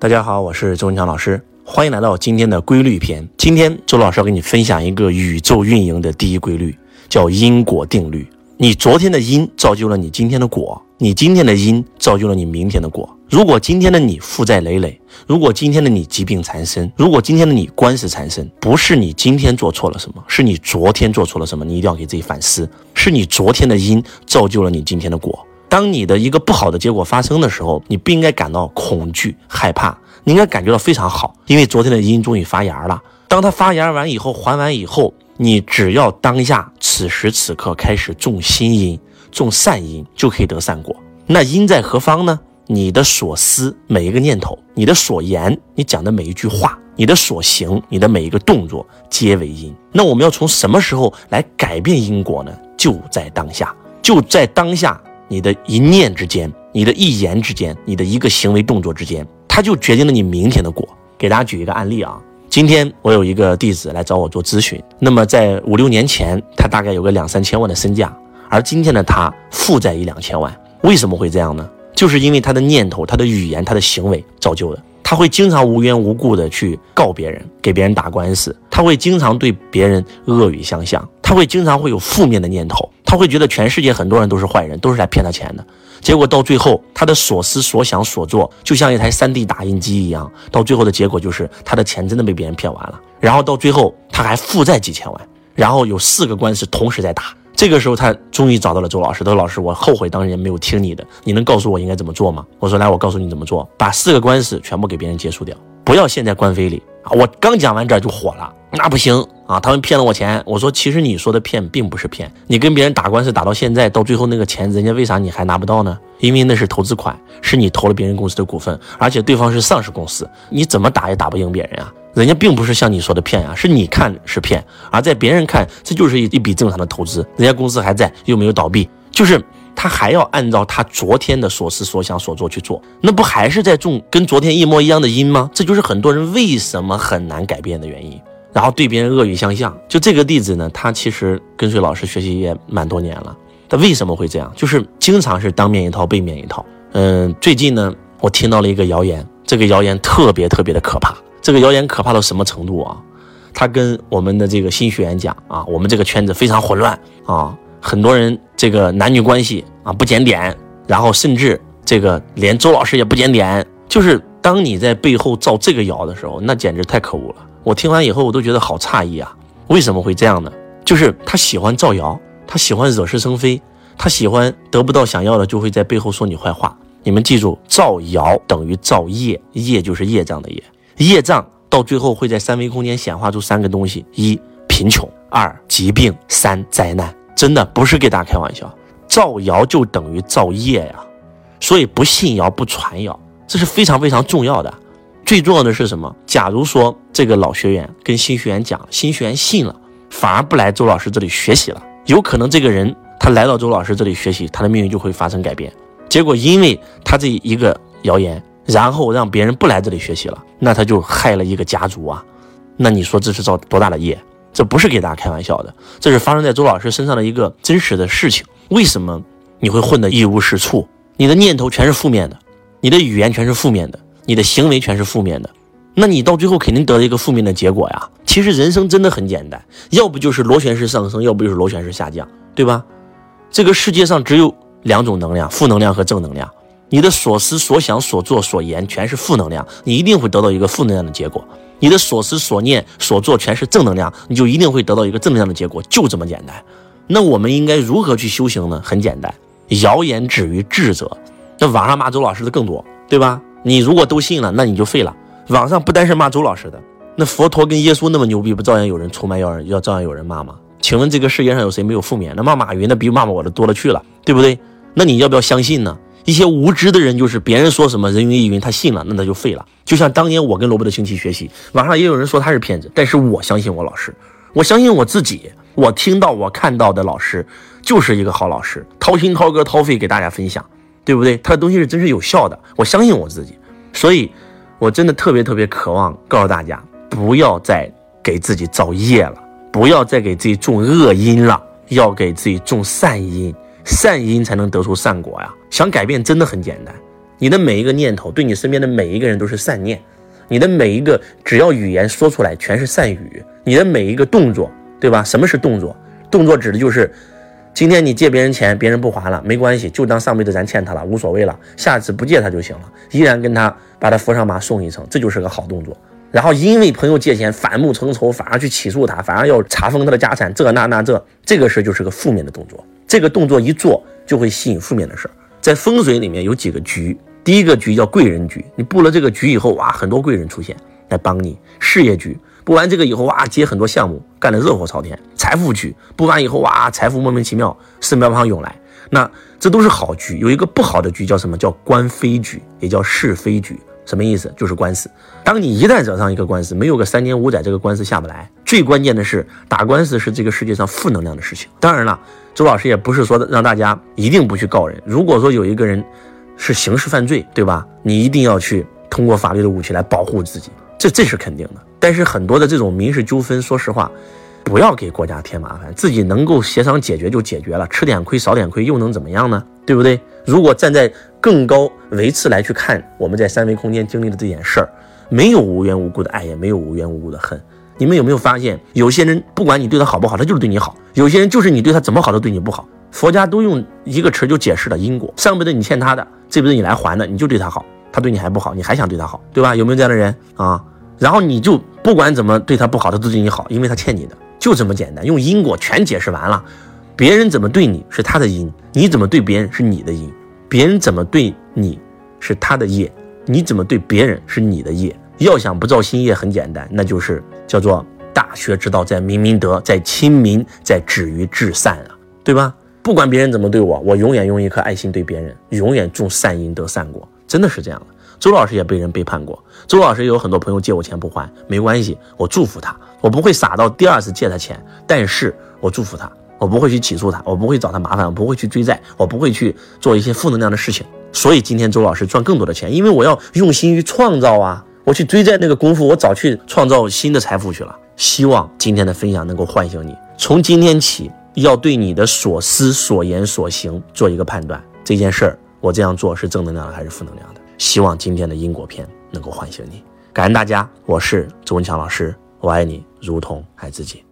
大家好，我是周文强老师，欢迎来到今天的规律篇。今天周老师要跟你分享一个宇宙运营的第一规律，叫因果定律。你昨天的因造就了你今天的果，你今天的因造就了你明天的果。如果今天的你负债累累，如果今天的你疾病缠身，如果今天的你官司缠身，不是你今天做错了什么，是你昨天做错了什么，你一定要给自己反思。是你昨天的因造就了你今天的果。当你的一个不好的结果发生的时候，你不应该感到恐惧害怕，你应该感觉到非常好，因为昨天的因终于发芽了。当它发芽完以后，还完以后，你只要当下此时此刻开始种新因，种善因，就可以得善果。那因在何方呢？你的所思每一个念头，你的所言，你讲的每一句话，你的所行，你的每一个动作，皆为因。那我们要从什么时候来改变因果呢？就在当下，就在当下。你的一念之间，你的一言之间，你的一个行为动作之间，它就决定了你明天的果。给大家举一个案例啊，今天我有一个弟子来找我做咨询，那么在五六年前，他大概有个两三千万的身价，而今天的他负债一两千万，为什么会这样呢？就是因为他的念头、他的语言、他的行为造就的。他会经常无缘无故的去告别人，给别人打官司，他会经常对别人恶语相向，他会经常会有负面的念头。他会觉得全世界很多人都是坏人，都是来骗他钱的。结果到最后，他的所思所想所做，就像一台 3D 打印机一样。到最后的结果就是，他的钱真的被别人骗完了。然后到最后，他还负债几千万。然后有四个官司同时在打。这个时候，他终于找到了周老师。周老师，我后悔当年没有听你的。你能告诉我应该怎么做吗？我说来，我告诉你怎么做，把四个官司全部给别人结束掉，不要陷在官非里啊！我刚讲完这就火了，那不行。啊，他们骗了我钱。我说，其实你说的骗并不是骗。你跟别人打官司打到现在，到最后那个钱，人家为啥你还拿不到呢？因为那是投资款，是你投了别人公司的股份，而且对方是上市公司，你怎么打也打不赢别人啊。人家并不是像你说的骗呀，是你看是骗，而在别人看这就是一一笔正常的投资，人家公司还在，又没有倒闭，就是他还要按照他昨天的所思所想所做去做，那不还是在种跟昨天一模一样的因吗？这就是很多人为什么很难改变的原因。然后对别人恶语相向，就这个弟子呢，他其实跟随老师学习也蛮多年了。他为什么会这样？就是经常是当面一套，背面一套。嗯，最近呢，我听到了一个谣言，这个谣言特别特别的可怕。这个谣言可怕到什么程度啊？他跟我们的这个新学员讲啊，我们这个圈子非常混乱啊，很多人这个男女关系啊不检点，然后甚至这个连周老师也不检点。就是当你在背后造这个谣的时候，那简直太可恶了。我听完以后，我都觉得好诧异啊！为什么会这样呢？就是他喜欢造谣，他喜欢惹是生非，他喜欢得不到想要的，就会在背后说你坏话。你们记住，造谣等于造业，业就是业障的业，业障到最后会在三维空间显化出三个东西：一贫穷，二疾病，三灾难。真的不是给大家开玩笑，造谣就等于造业呀！所以不信谣，不传谣，这是非常非常重要的。最重要的是什么？假如说这个老学员跟新学员讲，新学员信了，反而不来周老师这里学习了，有可能这个人他来到周老师这里学习，他的命运就会发生改变。结果因为他这一个谣言，然后让别人不来这里学习了，那他就害了一个家族啊！那你说这是造多大的业？这不是给大家开玩笑的，这是发生在周老师身上的一个真实的事情。为什么你会混得一无是处？你的念头全是负面的，你的语言全是负面的。你的行为全是负面的，那你到最后肯定得了一个负面的结果呀。其实人生真的很简单，要不就是螺旋式上升，要不就是螺旋式下降，对吧？这个世界上只有两种能量，负能量和正能量。你的所思所想所做所言全是负能量，你一定会得到一个负能量的结果；你的所思所念所做全是正能量，你就一定会得到一个正能量的结果，就这么简单。那我们应该如何去修行呢？很简单，谣言止于智者。那网上骂周老师的更多，对吧？你如果都信了，那你就废了。网上不单是骂周老师的，那佛陀跟耶稣那么牛逼，不照样有人出卖，要人要照样有人骂吗？请问这个世界上有谁没有负面？那骂马云的比骂我的多了去了，对不对？那你要不要相信呢？一些无知的人就是别人说什么人云亦云，他信了，那他就废了。就像当年我跟罗伯特清崎学习，网上也有人说他是骗子，但是我相信我老师，我相信我自己，我听到我看到的老师就是一个好老师，掏心掏肝掏肺给大家分享。对不对？他的东西是真是有效的，我相信我自己，所以，我真的特别特别渴望告诉大家，不要再给自己造业了，不要再给自己种恶因了，要给自己种善因，善因才能得出善果呀。想改变真的很简单，你的每一个念头，对你身边的每一个人都是善念；你的每一个只要语言说出来，全是善语；你的每一个动作，对吧？什么是动作？动作指的就是，今天你借别人钱，别人不还了，没关系，就当上辈子咱欠他了，无所谓了，下次不借他就行了，依然跟他把他扶上马送一程，这就是个好动作。然后因为朋友借钱反目成仇，反而去起诉他，反而要查封他的家产，这那那这，这个事就是个负面的动作。这个动作一做，就会吸引负面的事儿。在风水里面有几个局，第一个局叫贵人局，你布了这个局以后，哇，很多贵人出现来帮你。事业局布完这个以后，哇，接很多项目，干得热火朝天。财富局布完以后，哇，财富莫名其妙四面八方涌来。那这都是好局。有一个不好的局叫什么？叫官非局，也叫是非局。什么意思？就是官司。当你一旦惹上一个官司，没有个三年五载，这个官司下不来。最关键的是，打官司是这个世界上负能量的事情。当然了，周老师也不是说让大家一定不去告人。如果说有一个人是刑事犯罪，对吧？你一定要去通过法律的武器来保护自己，这这是肯定的。但是很多的这种民事纠纷，说实话，不要给国家添麻烦，自己能够协商解决就解决了，吃点亏少点亏又能怎么样呢？对不对？如果站在更高维次来去看我们在三维空间经历的这件事儿，没有无缘无故的爱，也没有无缘无故的恨。你们有没有发现，有些人不管你对他好不好，他就是对你好；有些人就是你对他怎么好都对你不好。佛家都用一个词就解释了因果：上辈子你欠他的，这辈子你来还的，你就对他好，他对你还不好，你还想对他好，对吧？有没有这样的人啊？然后你就不管怎么对他不好，他都对你好，因为他欠你的，就这么简单。用因果全解释完了，别人怎么对你是他的因，你怎么对别人是你的因。别人怎么对你，是他的业；你怎么对别人，是你的业。要想不造新业，很简单，那就是叫做大学之道，在明明德，在亲民，在止于至善啊，对吧？不管别人怎么对我，我永远用一颗爱心对别人，永远种善因得善果，真的是这样的。周老师也被人背叛过，周老师也有很多朋友借我钱不还，没关系，我祝福他，我不会傻到第二次借他钱，但是我祝福他。我不会去起诉他，我不会找他麻烦，我不会去追债，我不会去做一些负能量的事情。所以今天周老师赚更多的钱，因为我要用心于创造啊！我去追债那个功夫，我早去创造新的财富去了。希望今天的分享能够唤醒你，从今天起要对你的所思所言所行做一个判断。这件事儿我这样做是正能量的还是负能量的？希望今天的因果篇能够唤醒你。感恩大家，我是周文强老师，我爱你如同爱自己。